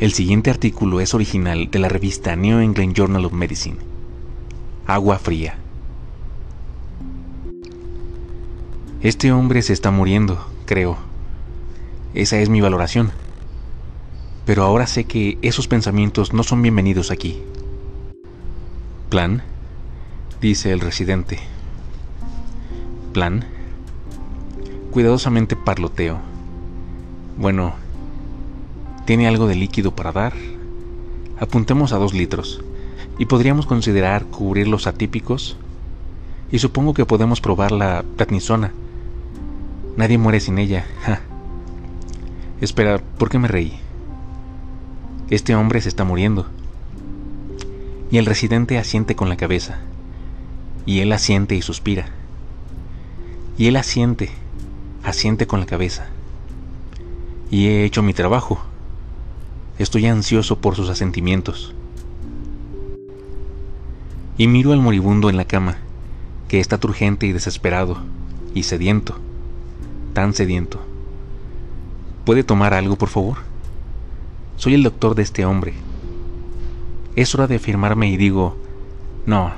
El siguiente artículo es original de la revista New England Journal of Medicine. Agua fría. Este hombre se está muriendo, creo. Esa es mi valoración. Pero ahora sé que esos pensamientos no son bienvenidos aquí. ¿Plan? dice el residente. ¿Plan? Cuidadosamente parloteo. Bueno, ¿tiene algo de líquido para dar? Apuntemos a dos litros. ¿Y podríamos considerar cubrir los atípicos? Y supongo que podemos probar la platnisona. Nadie muere sin ella. Espera, ¿por qué me reí? Este hombre se está muriendo. Y el residente asiente con la cabeza. Y él asiente y suspira. Y él asiente, asiente con la cabeza. Y he hecho mi trabajo. Estoy ansioso por sus asentimientos. Y miro al moribundo en la cama, que está turgente y desesperado, y sediento, tan sediento. ¿Puede tomar algo, por favor? Soy el doctor de este hombre. Es hora de afirmarme y digo, no.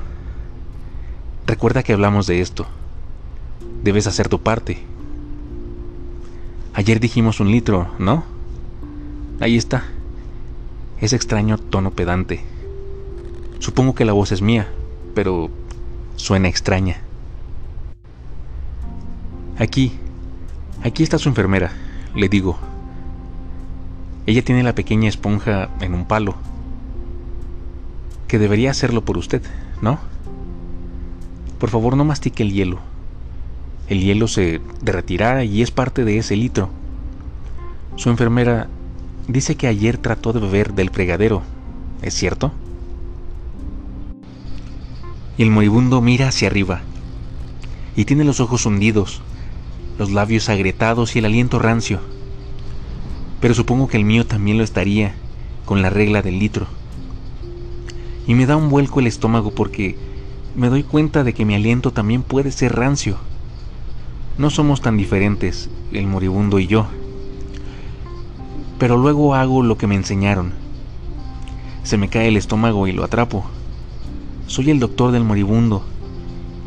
Recuerda que hablamos de esto. Debes hacer tu parte. Ayer dijimos un litro, ¿no? Ahí está. Ese extraño tono pedante. Supongo que la voz es mía, pero suena extraña. Aquí, aquí está su enfermera, le digo, ella tiene la pequeña esponja en un palo. Que debería hacerlo por usted, ¿no? Por favor, no mastique el hielo. El hielo se derretirá y es parte de ese litro. Su enfermera dice que ayer trató de beber del fregadero. ¿Es cierto? Y el moribundo mira hacia arriba y tiene los ojos hundidos, los labios agrietados y el aliento rancio pero supongo que el mío también lo estaría, con la regla del litro. Y me da un vuelco el estómago porque me doy cuenta de que mi aliento también puede ser rancio. No somos tan diferentes, el moribundo y yo. Pero luego hago lo que me enseñaron. Se me cae el estómago y lo atrapo. Soy el doctor del moribundo,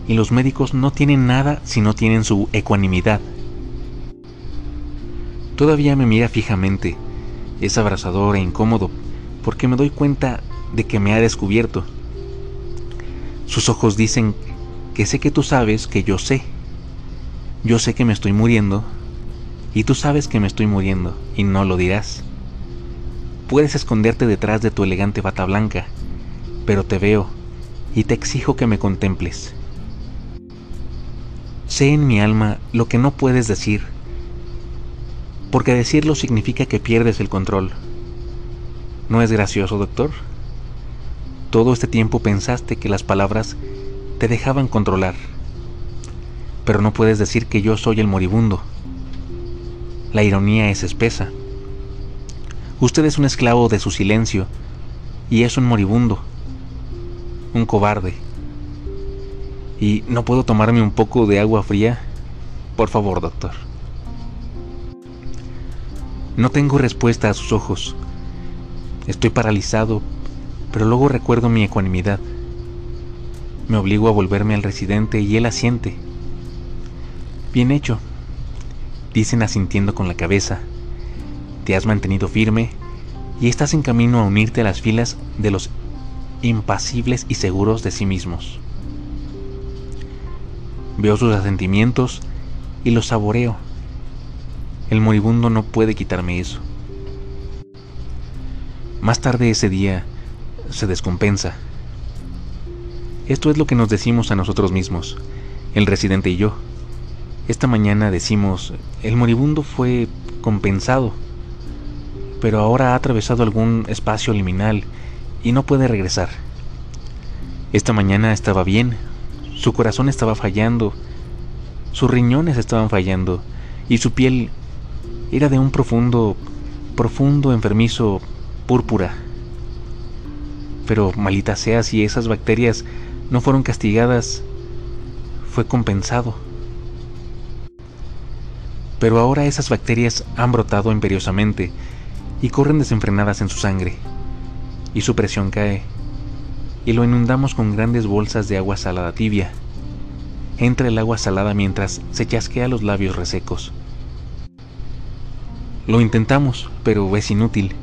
y los médicos no tienen nada si no tienen su ecuanimidad. Todavía me mira fijamente. Es abrasador e incómodo porque me doy cuenta de que me ha descubierto. Sus ojos dicen que sé que tú sabes que yo sé. Yo sé que me estoy muriendo y tú sabes que me estoy muriendo y no lo dirás. Puedes esconderte detrás de tu elegante bata blanca, pero te veo y te exijo que me contemples. Sé en mi alma lo que no puedes decir porque decirlo significa que pierdes el control. ¿No es gracioso, doctor? Todo este tiempo pensaste que las palabras te dejaban controlar, pero no puedes decir que yo soy el moribundo. La ironía es espesa. Usted es un esclavo de su silencio y es un moribundo, un cobarde. ¿Y no puedo tomarme un poco de agua fría? Por favor, doctor. No tengo respuesta a sus ojos. Estoy paralizado, pero luego recuerdo mi ecuanimidad. Me obligo a volverme al residente y él asiente. Bien hecho, dicen asintiendo con la cabeza. Te has mantenido firme y estás en camino a unirte a las filas de los impasibles y seguros de sí mismos. Veo sus asentimientos y los saboreo el moribundo no puede quitarme eso. Más tarde ese día se descompensa. Esto es lo que nos decimos a nosotros mismos, el residente y yo. Esta mañana decimos, el moribundo fue compensado, pero ahora ha atravesado algún espacio liminal y no puede regresar. Esta mañana estaba bien, su corazón estaba fallando, sus riñones estaban fallando y su piel era de un profundo, profundo, enfermizo púrpura. Pero malita sea si esas bacterias no fueron castigadas, fue compensado. Pero ahora esas bacterias han brotado imperiosamente y corren desenfrenadas en su sangre, y su presión cae, y lo inundamos con grandes bolsas de agua salada tibia. Entra el agua salada mientras se chasquea los labios resecos. Lo intentamos, pero es inútil.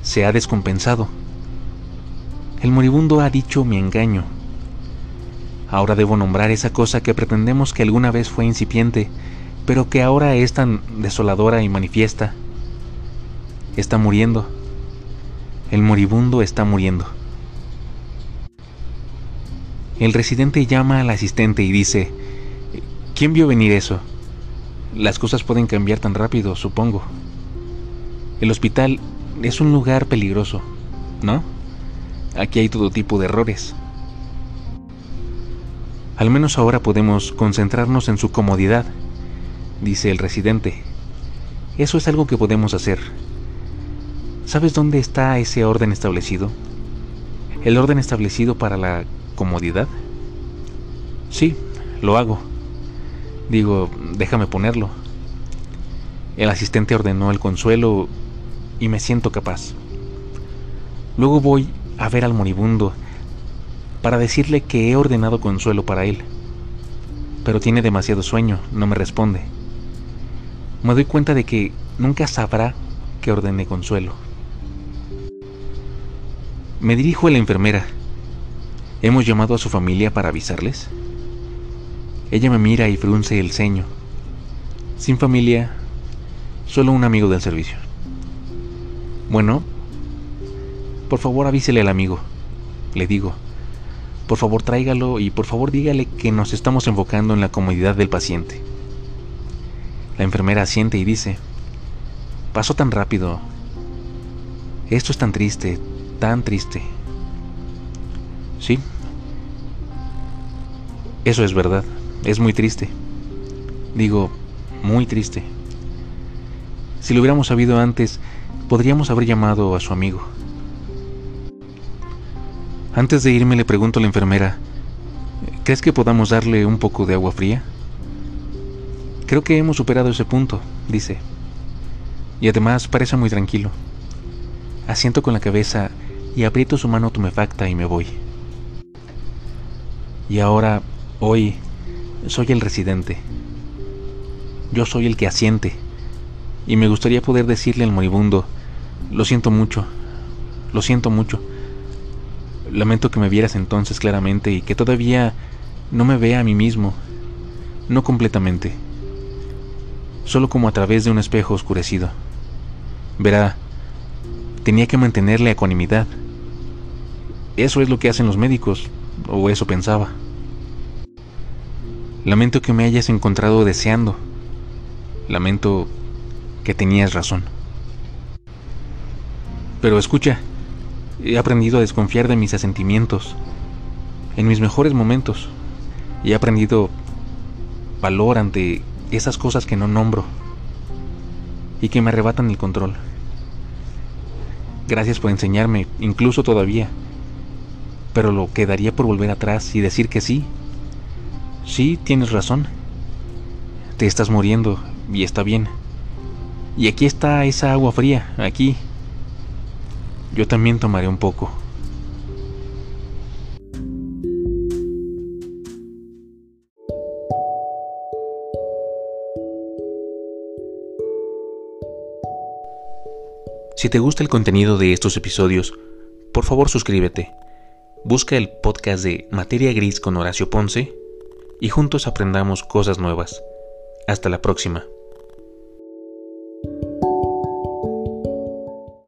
Se ha descompensado. El moribundo ha dicho mi engaño. Ahora debo nombrar esa cosa que pretendemos que alguna vez fue incipiente, pero que ahora es tan desoladora y manifiesta. Está muriendo. El moribundo está muriendo. El residente llama al asistente y dice, ¿quién vio venir eso? Las cosas pueden cambiar tan rápido, supongo. El hospital es un lugar peligroso, ¿no? Aquí hay todo tipo de errores. Al menos ahora podemos concentrarnos en su comodidad, dice el residente. Eso es algo que podemos hacer. ¿Sabes dónde está ese orden establecido? ¿El orden establecido para la comodidad? Sí, lo hago. Digo, déjame ponerlo. El asistente ordenó el consuelo y me siento capaz. Luego voy a ver al moribundo para decirle que he ordenado consuelo para él. Pero tiene demasiado sueño, no me responde. Me doy cuenta de que nunca sabrá que ordené consuelo. Me dirijo a la enfermera. ¿Hemos llamado a su familia para avisarles? Ella me mira y frunce el ceño. Sin familia, solo un amigo del servicio. Bueno, por favor avísele al amigo, le digo. Por favor tráigalo y por favor dígale que nos estamos enfocando en la comodidad del paciente. La enfermera asiente y dice, pasó tan rápido. Esto es tan triste, tan triste. Sí, eso es verdad. Es muy triste. Digo, muy triste. Si lo hubiéramos sabido antes, podríamos haber llamado a su amigo. Antes de irme le pregunto a la enfermera, ¿crees que podamos darle un poco de agua fría? Creo que hemos superado ese punto, dice. Y además parece muy tranquilo. Asiento con la cabeza y aprieto su mano tumefacta y me voy. Y ahora, hoy, soy el residente. Yo soy el que asiente. Y me gustaría poder decirle al moribundo, lo siento mucho, lo siento mucho. Lamento que me vieras entonces claramente y que todavía no me vea a mí mismo, no completamente, solo como a través de un espejo oscurecido. Verá, tenía que mantenerle ecuanimidad. Eso es lo que hacen los médicos, o eso pensaba. Lamento que me hayas encontrado deseando. Lamento que tenías razón. Pero escucha, he aprendido a desconfiar de mis asentimientos. En mis mejores momentos. Y he aprendido valor ante esas cosas que no nombro. Y que me arrebatan el control. Gracias por enseñarme, incluso todavía. Pero lo quedaría por volver atrás y decir que sí, Sí, tienes razón. Te estás muriendo y está bien. Y aquí está esa agua fría, aquí. Yo también tomaré un poco. Si te gusta el contenido de estos episodios, por favor suscríbete. Busca el podcast de Materia Gris con Horacio Ponce y juntos aprendamos cosas nuevas. Hasta la próxima.